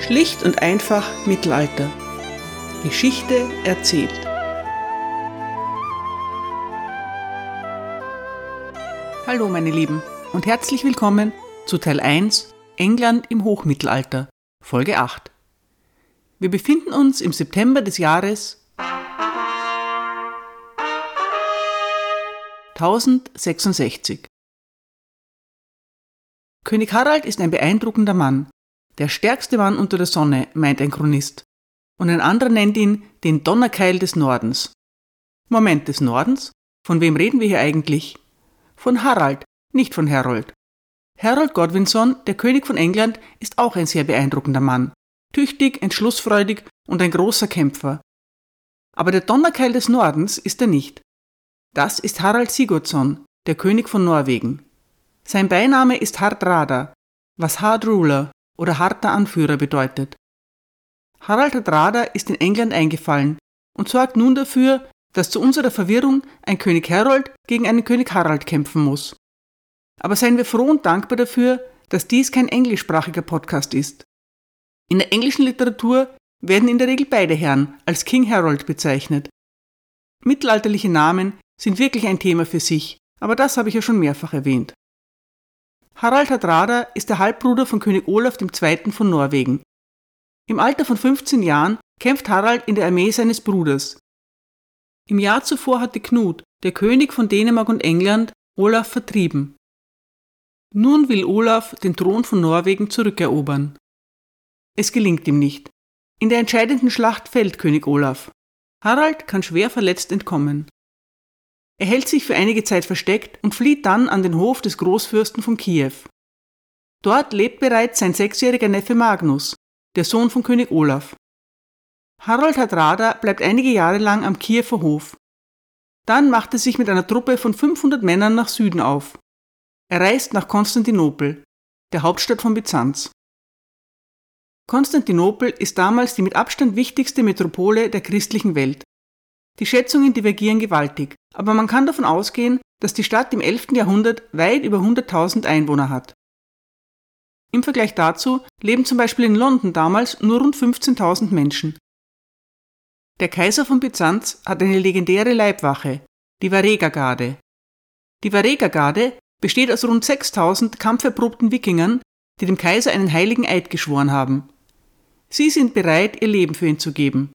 Schlicht und einfach Mittelalter. Geschichte erzählt. Hallo meine Lieben und herzlich willkommen zu Teil 1 England im Hochmittelalter, Folge 8. Wir befinden uns im September des Jahres 1066. König Harald ist ein beeindruckender Mann, der stärkste Mann unter der Sonne, meint ein Chronist. Und ein anderer nennt ihn den Donnerkeil des Nordens. Moment, des Nordens? Von wem reden wir hier eigentlich? Von Harald, nicht von Harold. Harold Godwinson, der König von England, ist auch ein sehr beeindruckender Mann. Tüchtig, entschlussfreudig und ein großer Kämpfer. Aber der Donnerkeil des Nordens ist er nicht. Das ist Harald Sigurdsson, der König von Norwegen. Sein Beiname ist Hardrada, was Hard Ruler oder harter Anführer bedeutet. Harald Hardrada ist in England eingefallen und sorgt nun dafür, dass zu unserer Verwirrung ein König Harold gegen einen König Harald kämpfen muss. Aber seien wir froh und dankbar dafür, dass dies kein englischsprachiger Podcast ist. In der englischen Literatur werden in der Regel beide Herren als King Harold bezeichnet. Mittelalterliche Namen sind wirklich ein Thema für sich, aber das habe ich ja schon mehrfach erwähnt. Harald Hardrada ist der Halbbruder von König Olaf II. von Norwegen. Im Alter von 15 Jahren kämpft Harald in der Armee seines Bruders. Im Jahr zuvor hatte Knut, der König von Dänemark und England, Olaf vertrieben. Nun will Olaf den Thron von Norwegen zurückerobern. Es gelingt ihm nicht. In der entscheidenden Schlacht fällt König Olaf. Harald kann schwer verletzt entkommen. Er hält sich für einige Zeit versteckt und flieht dann an den Hof des Großfürsten von Kiew. Dort lebt bereits sein sechsjähriger Neffe Magnus, der Sohn von König Olaf. Harold Hardrada bleibt einige Jahre lang am Kiewer Hof. Dann macht er sich mit einer Truppe von 500 Männern nach Süden auf. Er reist nach Konstantinopel, der Hauptstadt von Byzanz. Konstantinopel ist damals die mit Abstand wichtigste Metropole der christlichen Welt. Die Schätzungen divergieren gewaltig, aber man kann davon ausgehen, dass die Stadt im 11. Jahrhundert weit über 100.000 Einwohner hat. Im Vergleich dazu leben zum Beispiel in London damals nur rund 15.000 Menschen. Der Kaiser von Byzanz hat eine legendäre Leibwache, die Varega-Garde. Die Varega-Garde besteht aus rund 6000 kampferprobten Wikingern, die dem Kaiser einen heiligen Eid geschworen haben. Sie sind bereit, ihr Leben für ihn zu geben.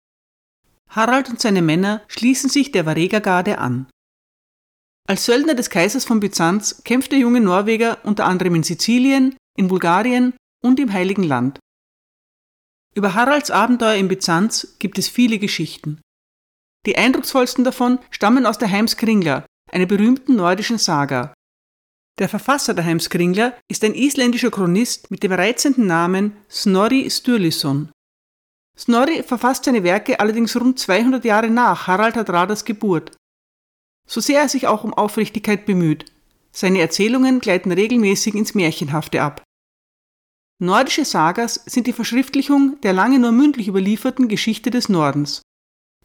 Harald und seine Männer schließen sich der Varega-Garde an. Als Söldner des Kaisers von Byzanz kämpft der junge Norweger unter anderem in Sizilien, in Bulgarien und im Heiligen Land. Über Haralds Abenteuer in Byzanz gibt es viele Geschichten. Die eindrucksvollsten davon stammen aus der Heimskringla, einer berühmten nordischen Saga. Der Verfasser der Heimskringla ist ein isländischer Chronist mit dem reizenden Namen Snorri Sturluson. Snorri verfasst seine Werke allerdings rund 200 Jahre nach Harald Hardradas Geburt. So sehr er sich auch um Aufrichtigkeit bemüht, seine Erzählungen gleiten regelmäßig ins Märchenhafte ab. Nordische Sagas sind die Verschriftlichung der lange nur mündlich überlieferten Geschichte des Nordens.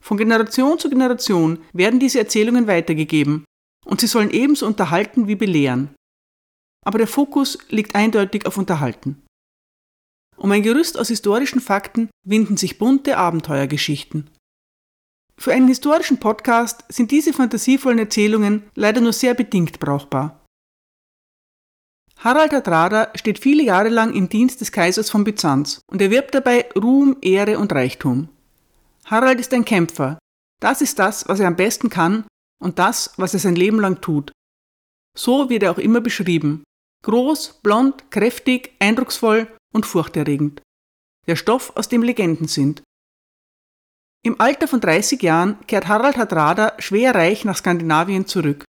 Von Generation zu Generation werden diese Erzählungen weitergegeben, und sie sollen ebenso unterhalten wie belehren. Aber der Fokus liegt eindeutig auf Unterhalten. Um ein Gerüst aus historischen Fakten winden sich bunte Abenteuergeschichten. Für einen historischen Podcast sind diese fantasievollen Erzählungen leider nur sehr bedingt brauchbar. Harald Hardrada steht viele Jahre lang im Dienst des Kaisers von Byzanz und erwirbt dabei Ruhm, Ehre und Reichtum. Harald ist ein Kämpfer. Das ist das, was er am besten kann und das, was er sein Leben lang tut. So wird er auch immer beschrieben. Groß, blond, kräftig, eindrucksvoll und furchterregend. Der Stoff, aus dem Legenden sind. Im Alter von 30 Jahren kehrt Harald Hardrada schwer reich nach Skandinavien zurück.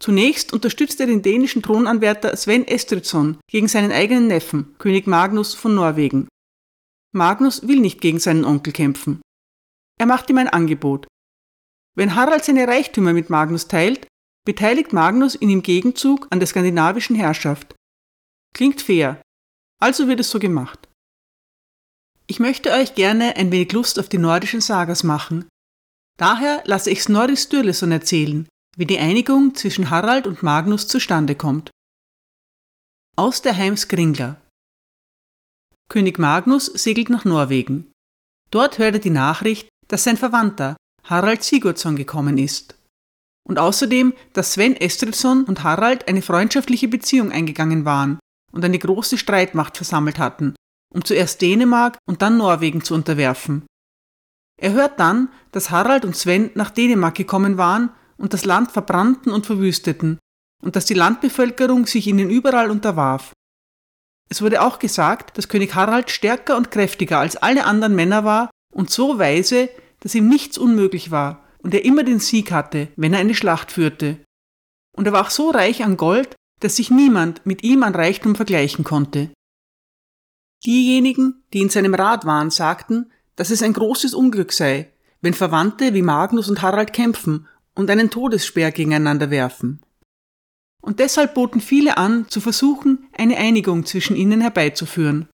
Zunächst unterstützt er den dänischen Thronanwärter Sven Estridsson gegen seinen eigenen Neffen, König Magnus von Norwegen. Magnus will nicht gegen seinen Onkel kämpfen. Er macht ihm ein Angebot. Wenn Harald seine Reichtümer mit Magnus teilt, beteiligt Magnus ihn im Gegenzug an der skandinavischen Herrschaft. Klingt fair, also wird es so gemacht. Ich möchte euch gerne ein wenig Lust auf die nordischen Sagas machen. Daher lasse ich Snorri Sturluson erzählen, wie die Einigung zwischen Harald und Magnus zustande kommt. Aus der Heimskringla König Magnus segelt nach Norwegen. Dort hört er die Nachricht, dass sein Verwandter Harald Sigurdsson gekommen ist. Und außerdem, dass Sven Estridsson und Harald eine freundschaftliche Beziehung eingegangen waren und eine große Streitmacht versammelt hatten, um zuerst Dänemark und dann Norwegen zu unterwerfen. Er hört dann, dass Harald und Sven nach Dänemark gekommen waren und das Land verbrannten und verwüsteten und dass die Landbevölkerung sich ihnen überall unterwarf. Es wurde auch gesagt, dass König Harald stärker und kräftiger als alle anderen Männer war und so weise, dass ihm nichts unmöglich war und er immer den Sieg hatte, wenn er eine Schlacht führte. Und er war auch so reich an Gold, dass sich niemand mit ihm an Reichtum vergleichen konnte. Diejenigen, die in seinem Rat waren, sagten, dass es ein großes Unglück sei, wenn Verwandte wie Magnus und Harald kämpfen und einen Todesspeer gegeneinander werfen. Und deshalb boten viele an, zu versuchen, eine Einigung zwischen ihnen herbeizuführen.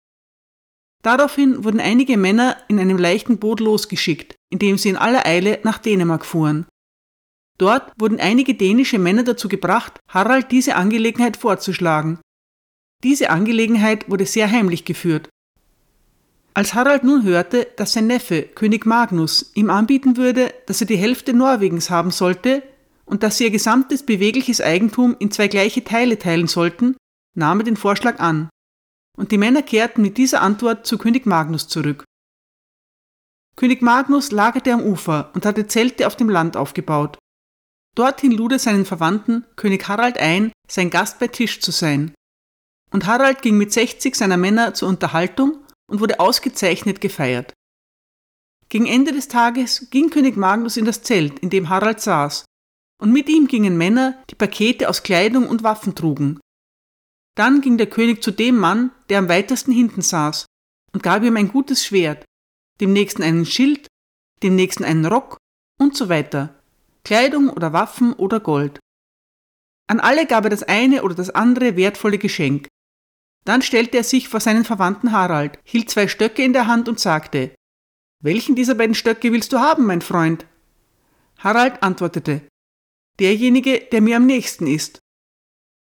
Daraufhin wurden einige Männer in einem leichten Boot losgeschickt, indem sie in aller Eile nach Dänemark fuhren. Dort wurden einige dänische Männer dazu gebracht, Harald diese Angelegenheit vorzuschlagen. Diese Angelegenheit wurde sehr heimlich geführt. Als Harald nun hörte, dass sein Neffe, König Magnus, ihm anbieten würde, dass er die Hälfte Norwegens haben sollte und dass sie ihr gesamtes bewegliches Eigentum in zwei gleiche Teile teilen sollten, nahm er den Vorschlag an und die Männer kehrten mit dieser Antwort zu König Magnus zurück. König Magnus lagerte am Ufer und hatte Zelte auf dem Land aufgebaut. Dorthin lud er seinen Verwandten, König Harald, ein, sein Gast bei Tisch zu sein. Und Harald ging mit 60 seiner Männer zur Unterhaltung und wurde ausgezeichnet gefeiert. Gegen Ende des Tages ging König Magnus in das Zelt, in dem Harald saß, und mit ihm gingen Männer, die Pakete aus Kleidung und Waffen trugen, dann ging der König zu dem Mann, der am weitesten hinten saß, und gab ihm ein gutes Schwert, dem nächsten einen Schild, dem nächsten einen Rock und so weiter, Kleidung oder Waffen oder Gold. An alle gab er das eine oder das andere wertvolle Geschenk. Dann stellte er sich vor seinen Verwandten Harald, hielt zwei Stöcke in der Hand und sagte, Welchen dieser beiden Stöcke willst du haben, mein Freund? Harald antwortete, Derjenige, der mir am nächsten ist.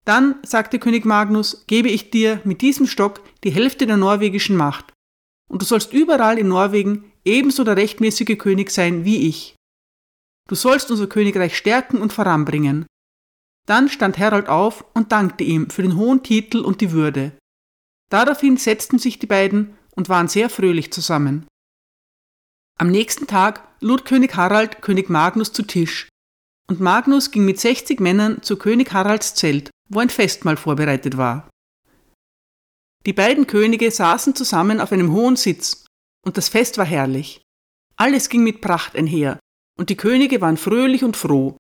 Dann, sagte König Magnus, gebe ich dir mit diesem Stock die Hälfte der norwegischen Macht. Und du sollst überall in Norwegen ebenso der rechtmäßige König sein wie ich. Du sollst unser Königreich stärken und voranbringen. Dann stand Herold auf und dankte ihm für den hohen Titel und die Würde. Daraufhin setzten sich die beiden und waren sehr fröhlich zusammen. Am nächsten Tag lud König Harald König Magnus zu Tisch, und Magnus ging mit 60 Männern zu König Haralds Zelt wo ein Festmahl vorbereitet war. Die beiden Könige saßen zusammen auf einem hohen Sitz, und das Fest war herrlich. Alles ging mit Pracht einher, und die Könige waren fröhlich und froh.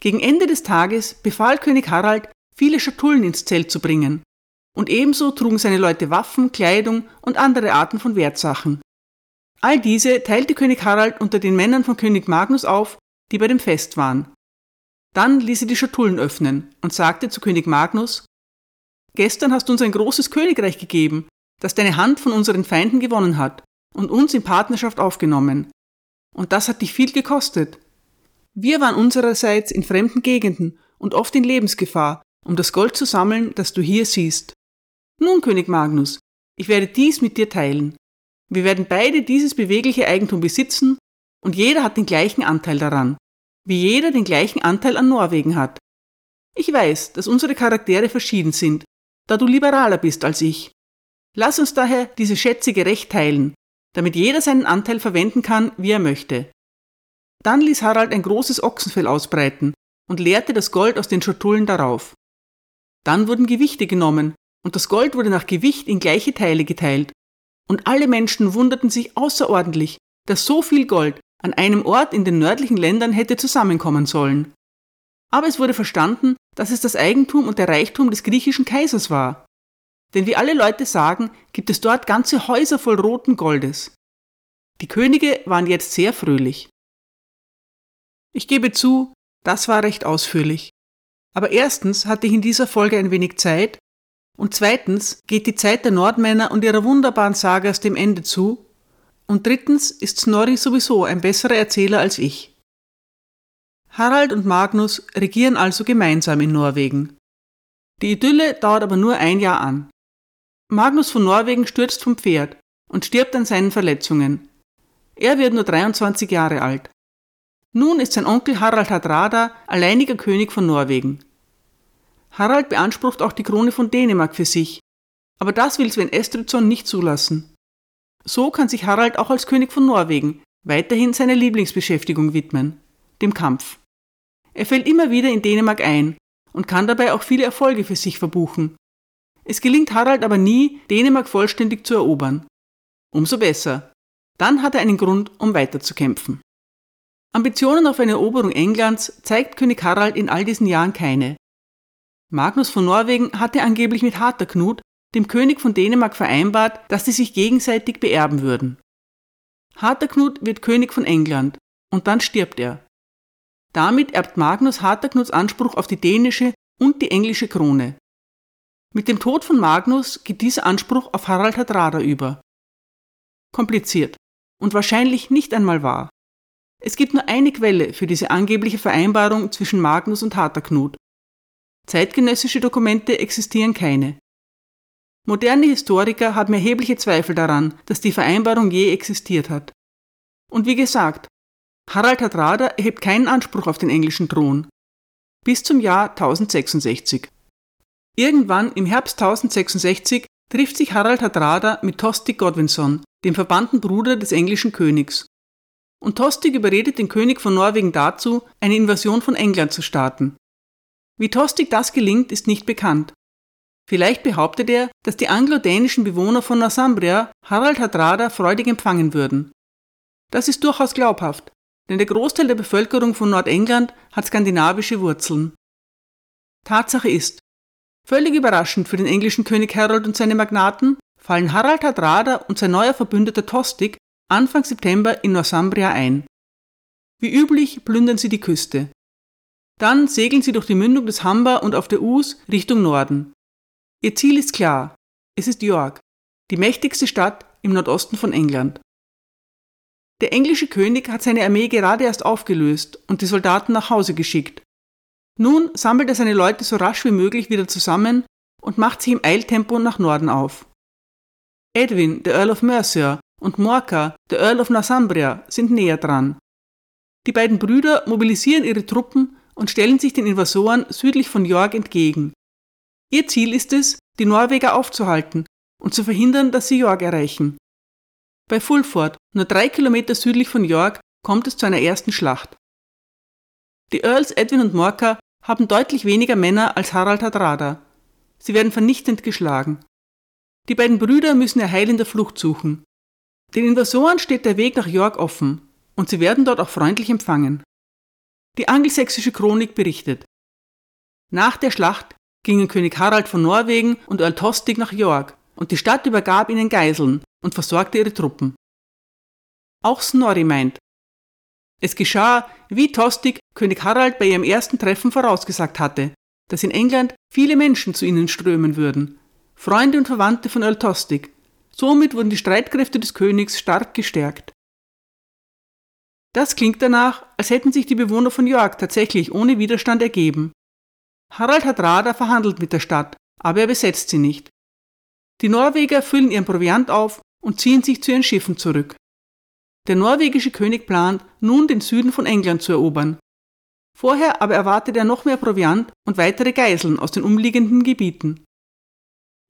Gegen Ende des Tages befahl König Harald, viele Schatullen ins Zelt zu bringen, und ebenso trugen seine Leute Waffen, Kleidung und andere Arten von Wertsachen. All diese teilte König Harald unter den Männern von König Magnus auf, die bei dem Fest waren. Dann ließ sie die Schatullen öffnen und sagte zu König Magnus, Gestern hast du uns ein großes Königreich gegeben, das deine Hand von unseren Feinden gewonnen hat und uns in Partnerschaft aufgenommen. Und das hat dich viel gekostet. Wir waren unsererseits in fremden Gegenden und oft in Lebensgefahr, um das Gold zu sammeln, das du hier siehst. Nun, König Magnus, ich werde dies mit dir teilen. Wir werden beide dieses bewegliche Eigentum besitzen und jeder hat den gleichen Anteil daran wie jeder den gleichen Anteil an Norwegen hat. Ich weiß, dass unsere Charaktere verschieden sind, da du liberaler bist als ich. Lass uns daher diese Schätze gerecht teilen, damit jeder seinen Anteil verwenden kann, wie er möchte. Dann ließ Harald ein großes Ochsenfell ausbreiten und leerte das Gold aus den Schatullen darauf. Dann wurden Gewichte genommen, und das Gold wurde nach Gewicht in gleiche Teile geteilt. Und alle Menschen wunderten sich außerordentlich, dass so viel Gold an einem Ort in den nördlichen Ländern hätte zusammenkommen sollen. Aber es wurde verstanden, dass es das Eigentum und der Reichtum des griechischen Kaisers war. Denn wie alle Leute sagen, gibt es dort ganze Häuser voll roten Goldes. Die Könige waren jetzt sehr fröhlich. Ich gebe zu, das war recht ausführlich. Aber erstens hatte ich in dieser Folge ein wenig Zeit und zweitens geht die Zeit der Nordmänner und ihrer wunderbaren Sagas dem Ende zu und drittens ist Snorri sowieso ein besserer Erzähler als ich. Harald und Magnus regieren also gemeinsam in Norwegen. Die Idylle dauert aber nur ein Jahr an. Magnus von Norwegen stürzt vom Pferd und stirbt an seinen Verletzungen. Er wird nur 23 Jahre alt. Nun ist sein Onkel Harald Hardrada alleiniger König von Norwegen. Harald beansprucht auch die Krone von Dänemark für sich, aber das will Sven Estridsson nicht zulassen. So kann sich Harald auch als König von Norwegen weiterhin seiner Lieblingsbeschäftigung widmen, dem Kampf. Er fällt immer wieder in Dänemark ein und kann dabei auch viele Erfolge für sich verbuchen. Es gelingt Harald aber nie, Dänemark vollständig zu erobern. Umso besser. Dann hat er einen Grund, um weiterzukämpfen. Ambitionen auf eine Eroberung Englands zeigt König Harald in all diesen Jahren keine. Magnus von Norwegen hatte angeblich mit Harterknut, dem König von Dänemark, vereinbart, dass sie sich gegenseitig beerben würden. Harterknut wird König von England und dann stirbt er. Damit erbt Magnus Harterknuts Anspruch auf die dänische und die englische Krone. Mit dem Tod von Magnus geht dieser Anspruch auf Harald Hardrada über. Kompliziert und wahrscheinlich nicht einmal wahr. Es gibt nur eine Quelle für diese angebliche Vereinbarung zwischen Magnus und Harterknut. Zeitgenössische Dokumente existieren keine. Moderne Historiker haben erhebliche Zweifel daran, dass die Vereinbarung je existiert hat. Und wie gesagt, Harald Hardrada erhebt keinen Anspruch auf den englischen Thron. Bis zum Jahr 1066. Irgendwann im Herbst 1066 trifft sich Harald Hardrada mit Tostig Godwinson, dem verbannten Bruder des englischen Königs. Und Tostig überredet den König von Norwegen dazu, eine Invasion von England zu starten. Wie Tostig das gelingt, ist nicht bekannt. Vielleicht behauptet er, dass die anglo-dänischen Bewohner von Northumbria Harald Hardrada freudig empfangen würden. Das ist durchaus glaubhaft, denn der Großteil der Bevölkerung von Nordengland hat skandinavische Wurzeln. Tatsache ist, völlig überraschend für den englischen König Harold und seine Magnaten fallen Harald Hardrada und sein neuer Verbündeter Tostig Anfang September in Northumbria ein. Wie üblich plündern sie die Küste. Dann segeln sie durch die Mündung des Humber und auf der Us Richtung Norden. Ihr Ziel ist klar. Es ist York, die mächtigste Stadt im Nordosten von England. Der englische König hat seine Armee gerade erst aufgelöst und die Soldaten nach Hause geschickt. Nun sammelt er seine Leute so rasch wie möglich wieder zusammen und macht sich im Eiltempo nach Norden auf. Edwin, der Earl of Mercia, und Morka, der Earl of Northumbria, sind näher dran. Die beiden Brüder mobilisieren ihre Truppen und stellen sich den Invasoren südlich von York entgegen. Ihr Ziel ist es, die Norweger aufzuhalten und zu verhindern, dass sie York erreichen. Bei Fulford, nur drei Kilometer südlich von York, kommt es zu einer ersten Schlacht. Die Earls Edwin und Morka haben deutlich weniger Männer als Harald Hardrada. Sie werden vernichtend geschlagen. Die beiden Brüder müssen ihr Heil in der Flucht suchen. Den Invasoren steht der Weg nach York offen und sie werden dort auch freundlich empfangen. Die angelsächsische Chronik berichtet. Nach der Schlacht gingen König Harald von Norwegen und Earl Tostig nach York und die Stadt übergab ihnen Geiseln und versorgte ihre Truppen. Auch Snorri meint, es geschah, wie Tostig König Harald bei ihrem ersten Treffen vorausgesagt hatte, dass in England viele Menschen zu ihnen strömen würden, Freunde und Verwandte von Earl Tostig. Somit wurden die Streitkräfte des Königs stark gestärkt. Das klingt danach, als hätten sich die Bewohner von York tatsächlich ohne Widerstand ergeben. Harald Hardrada verhandelt mit der Stadt, aber er besetzt sie nicht. Die Norweger füllen ihren Proviant auf und ziehen sich zu ihren Schiffen zurück. Der norwegische König plant, nun den Süden von England zu erobern. Vorher aber erwartet er noch mehr Proviant und weitere Geiseln aus den umliegenden Gebieten.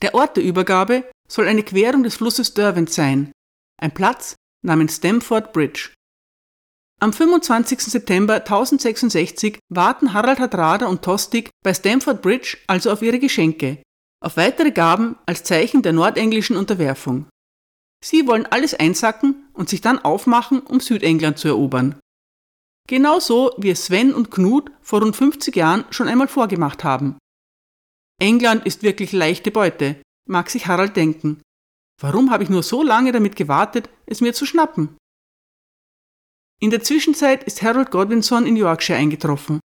Der Ort der Übergabe soll eine Querung des Flusses Derwent sein, ein Platz namens Stamford Bridge. Am 25. September 1066 warten Harald Hardrada und Tostig bei Stamford Bridge also auf ihre Geschenke, auf weitere Gaben als Zeichen der nordenglischen Unterwerfung. Sie wollen alles einsacken und sich dann aufmachen, um Südengland zu erobern. Genauso wie es Sven und Knut vor rund 50 Jahren schon einmal vorgemacht haben. England ist wirklich leichte Beute, mag sich Harald denken. Warum habe ich nur so lange damit gewartet, es mir zu schnappen? In der Zwischenzeit ist Harold Godwinson in Yorkshire eingetroffen.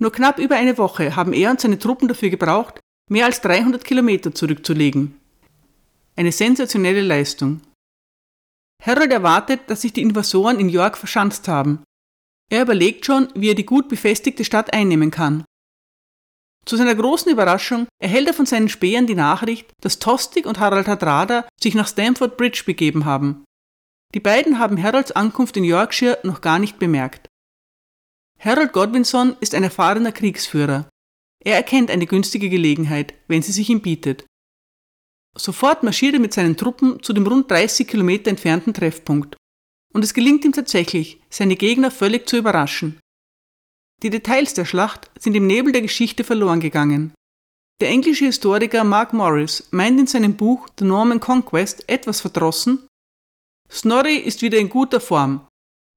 Nur knapp über eine Woche haben er und seine Truppen dafür gebraucht, mehr als 300 Kilometer zurückzulegen. Eine sensationelle Leistung. Harold erwartet, dass sich die Invasoren in York verschanzt haben. Er überlegt schon, wie er die gut befestigte Stadt einnehmen kann. Zu seiner großen Überraschung erhält er von seinen Spähern die Nachricht, dass Tostig und Harald Hardrada sich nach Stamford Bridge begeben haben. Die beiden haben Harolds Ankunft in Yorkshire noch gar nicht bemerkt. Harold Godwinson ist ein erfahrener Kriegsführer. Er erkennt eine günstige Gelegenheit, wenn sie sich ihm bietet. Sofort marschiert er mit seinen Truppen zu dem rund 30 Kilometer entfernten Treffpunkt. Und es gelingt ihm tatsächlich, seine Gegner völlig zu überraschen. Die Details der Schlacht sind im Nebel der Geschichte verloren gegangen. Der englische Historiker Mark Morris meint in seinem Buch The Norman Conquest etwas verdrossen, Snorri ist wieder in guter Form.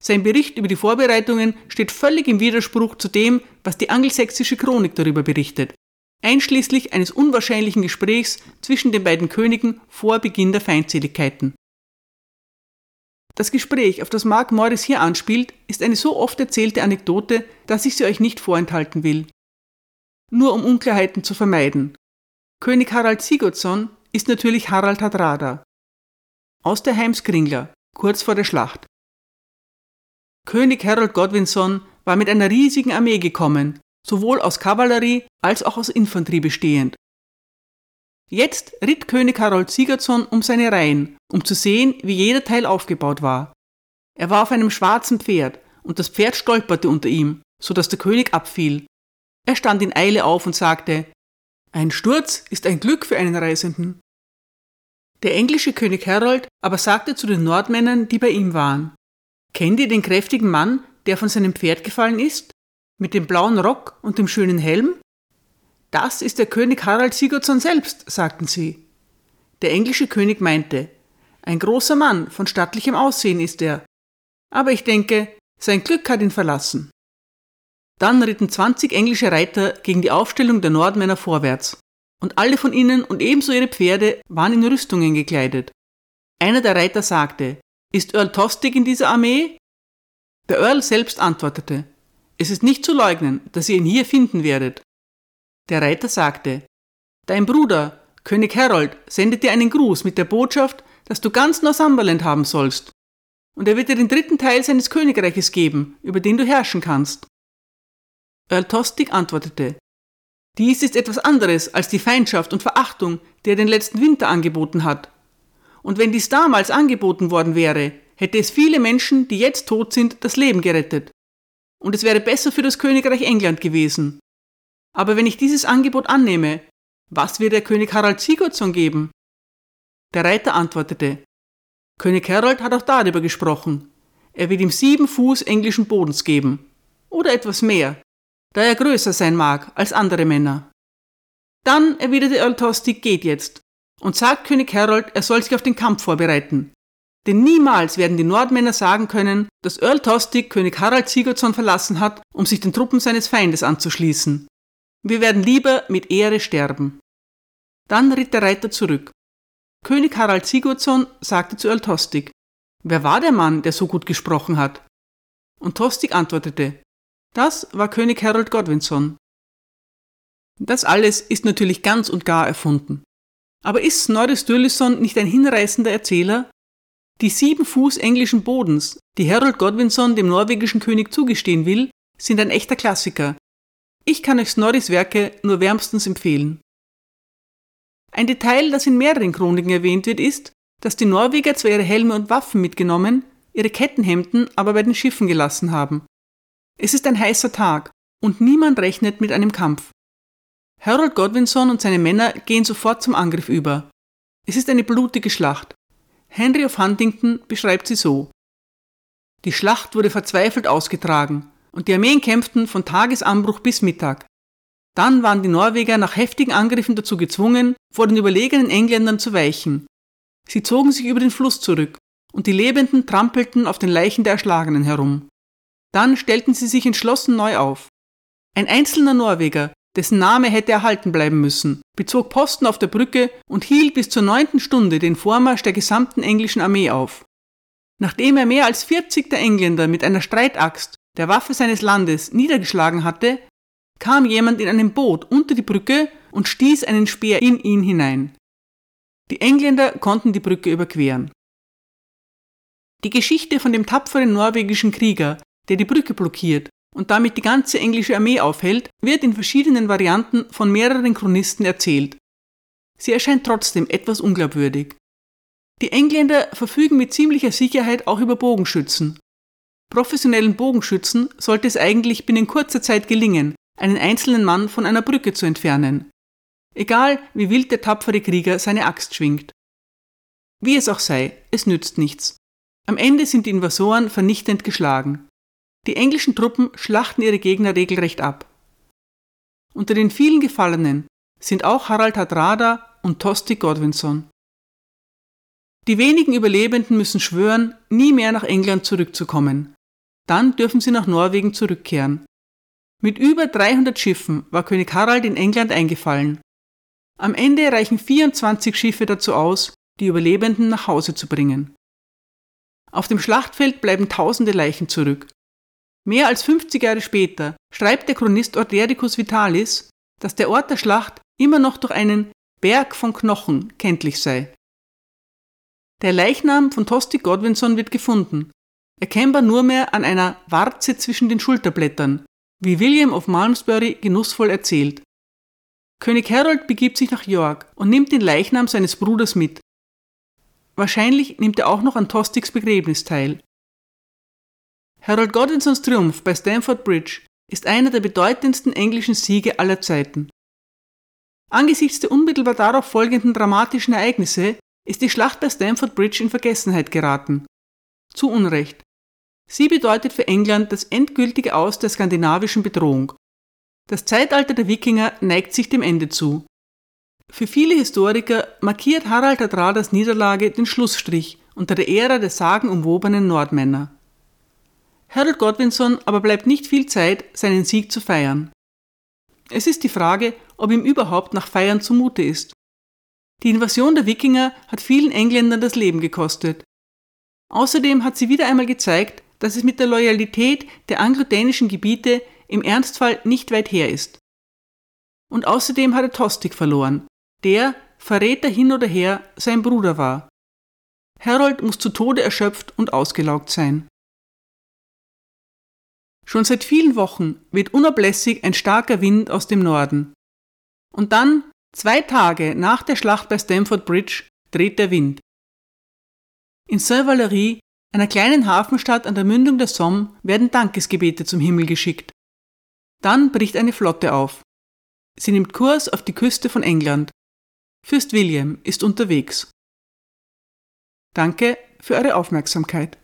Sein Bericht über die Vorbereitungen steht völlig im Widerspruch zu dem, was die angelsächsische Chronik darüber berichtet, einschließlich eines unwahrscheinlichen Gesprächs zwischen den beiden Königen vor Beginn der Feindseligkeiten. Das Gespräch, auf das Mark Morris hier anspielt, ist eine so oft erzählte Anekdote, dass ich sie euch nicht vorenthalten will. Nur um Unklarheiten zu vermeiden. König Harald Sigurdsson ist natürlich Harald Hadrada. Aus der Heimskringler, kurz vor der Schlacht. König Harold Godwinson war mit einer riesigen Armee gekommen, sowohl aus Kavallerie als auch aus Infanterie bestehend. Jetzt ritt König Harold Sigurdsson um seine Reihen, um zu sehen, wie jeder Teil aufgebaut war. Er war auf einem schwarzen Pferd, und das Pferd stolperte unter ihm, so dass der König abfiel. Er stand in Eile auf und sagte, ein Sturz ist ein Glück für einen Reisenden. Der englische König Harold aber sagte zu den Nordmännern, die bei ihm waren, Kennt ihr den kräftigen Mann, der von seinem Pferd gefallen ist? Mit dem blauen Rock und dem schönen Helm? Das ist der König Harald Sigurdsson selbst, sagten sie. Der englische König meinte, ein großer Mann von stattlichem Aussehen ist er. Aber ich denke, sein Glück hat ihn verlassen. Dann ritten 20 englische Reiter gegen die Aufstellung der Nordmänner vorwärts. Und alle von ihnen und ebenso ihre Pferde waren in Rüstungen gekleidet. Einer der Reiter sagte, ist Earl Tostig in dieser Armee? Der Earl selbst antwortete, es ist nicht zu leugnen, dass ihr ihn hier finden werdet. Der Reiter sagte, Dein Bruder, König Harold, sendet dir einen Gruß mit der Botschaft, dass du ganz Northumberland haben sollst. Und er wird dir den dritten Teil seines Königreiches geben, über den du herrschen kannst. Earl Tostig antwortete, dies ist etwas anderes als die Feindschaft und Verachtung, die er den letzten Winter angeboten hat. Und wenn dies damals angeboten worden wäre, hätte es viele Menschen, die jetzt tot sind, das Leben gerettet. Und es wäre besser für das Königreich England gewesen. Aber wenn ich dieses Angebot annehme, was wird der König Harald Sigurdsson geben? Der Reiter antwortete, König Harold hat auch darüber gesprochen. Er wird ihm sieben Fuß englischen Bodens geben. Oder etwas mehr, da er größer sein mag als andere Männer. Dann, erwiderte Earl Tostig, geht jetzt und sagt König Harold, er soll sich auf den Kampf vorbereiten. Denn niemals werden die Nordmänner sagen können, dass Earl Tostig König Harald Sigurdsson verlassen hat, um sich den Truppen seines Feindes anzuschließen. Wir werden lieber mit Ehre sterben. Dann ritt der Reiter zurück. König Harald Sigurdsson sagte zu Earl Tostig, Wer war der Mann, der so gut gesprochen hat? Und Tostig antwortete, das war König Harold Godwinson. Das alles ist natürlich ganz und gar erfunden. Aber ist Snorri Sturluson nicht ein hinreißender Erzähler? Die sieben Fuß englischen Bodens, die Harold Godwinson dem norwegischen König zugestehen will, sind ein echter Klassiker. Ich kann euch Snorris Werke nur wärmstens empfehlen. Ein Detail, das in mehreren Chroniken erwähnt wird, ist, dass die Norweger zwar ihre Helme und Waffen mitgenommen, ihre Kettenhemden aber bei den Schiffen gelassen haben. Es ist ein heißer Tag und niemand rechnet mit einem Kampf. Harold Godwinson und seine Männer gehen sofort zum Angriff über. Es ist eine blutige Schlacht. Henry of Huntington beschreibt sie so. Die Schlacht wurde verzweifelt ausgetragen und die Armeen kämpften von Tagesanbruch bis Mittag. Dann waren die Norweger nach heftigen Angriffen dazu gezwungen, vor den überlegenen Engländern zu weichen. Sie zogen sich über den Fluss zurück und die Lebenden trampelten auf den Leichen der Erschlagenen herum. Dann stellten sie sich entschlossen neu auf. Ein einzelner Norweger, dessen Name hätte erhalten bleiben müssen, bezog Posten auf der Brücke und hielt bis zur neunten Stunde den Vormarsch der gesamten englischen Armee auf. Nachdem er mehr als 40 der Engländer mit einer Streitaxt, der Waffe seines Landes, niedergeschlagen hatte, kam jemand in einem Boot unter die Brücke und stieß einen Speer in ihn hinein. Die Engländer konnten die Brücke überqueren. Die Geschichte von dem tapferen norwegischen Krieger, der die Brücke blockiert und damit die ganze englische Armee aufhält, wird in verschiedenen Varianten von mehreren Chronisten erzählt. Sie erscheint trotzdem etwas unglaubwürdig. Die Engländer verfügen mit ziemlicher Sicherheit auch über Bogenschützen. Professionellen Bogenschützen sollte es eigentlich binnen kurzer Zeit gelingen, einen einzelnen Mann von einer Brücke zu entfernen. Egal, wie wild der tapfere Krieger seine Axt schwingt. Wie es auch sei, es nützt nichts. Am Ende sind die Invasoren vernichtend geschlagen. Die englischen Truppen schlachten ihre Gegner regelrecht ab. Unter den vielen Gefallenen sind auch Harald Hardrada und Tosti Godwinson. Die wenigen Überlebenden müssen schwören, nie mehr nach England zurückzukommen. Dann dürfen sie nach Norwegen zurückkehren. Mit über 300 Schiffen war König Harald in England eingefallen. Am Ende reichen 24 Schiffe dazu aus, die Überlebenden nach Hause zu bringen. Auf dem Schlachtfeld bleiben tausende Leichen zurück. Mehr als 50 Jahre später schreibt der Chronist Ordericus Vitalis, dass der Ort der Schlacht immer noch durch einen Berg von Knochen kenntlich sei. Der Leichnam von Tosti Godwinson wird gefunden, erkennbar nur mehr an einer Warze zwischen den Schulterblättern, wie William of Malmesbury genussvoll erzählt. König Harold begibt sich nach York und nimmt den Leichnam seines Bruders mit. Wahrscheinlich nimmt er auch noch an Tostigs Begräbnis teil. Harold Godwinsons Triumph bei Stamford Bridge ist einer der bedeutendsten englischen Siege aller Zeiten. Angesichts der unmittelbar darauf folgenden dramatischen Ereignisse ist die Schlacht bei Stamford Bridge in Vergessenheit geraten. Zu Unrecht. Sie bedeutet für England das endgültige Aus der skandinavischen Bedrohung. Das Zeitalter der Wikinger neigt sich dem Ende zu. Für viele Historiker markiert Harald Hardradas Niederlage den Schlussstrich unter der Ära der sagenumwobenen Nordmänner. Harold Godwinson aber bleibt nicht viel Zeit, seinen Sieg zu feiern. Es ist die Frage, ob ihm überhaupt nach Feiern zumute ist. Die Invasion der Wikinger hat vielen Engländern das Leben gekostet. Außerdem hat sie wieder einmal gezeigt, dass es mit der Loyalität der anglo-dänischen Gebiete im Ernstfall nicht weit her ist. Und außerdem hat er Tostig verloren, der, Verräter hin oder her, sein Bruder war. Harold muss zu Tode erschöpft und ausgelaugt sein. Schon seit vielen Wochen weht unablässig ein starker Wind aus dem Norden. Und dann Zwei Tage nach der Schlacht bei Stamford Bridge dreht der Wind. In Saint-Valery, einer kleinen Hafenstadt an der Mündung der Somme, werden Dankesgebete zum Himmel geschickt. Dann bricht eine Flotte auf. Sie nimmt Kurs auf die Küste von England. Fürst William ist unterwegs. Danke für eure Aufmerksamkeit.